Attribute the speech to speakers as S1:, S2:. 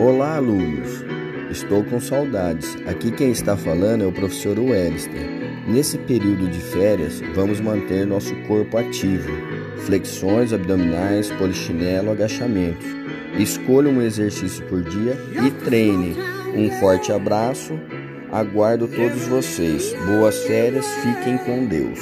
S1: Olá, alunos! Estou com saudades. Aqui quem está falando é o professor Wellister. Nesse período de férias, vamos manter nosso corpo ativo. Flexões abdominais, polichinelo, agachamentos. Escolha um exercício por dia e treine. Um forte abraço. Aguardo todos vocês. Boas férias, fiquem com Deus.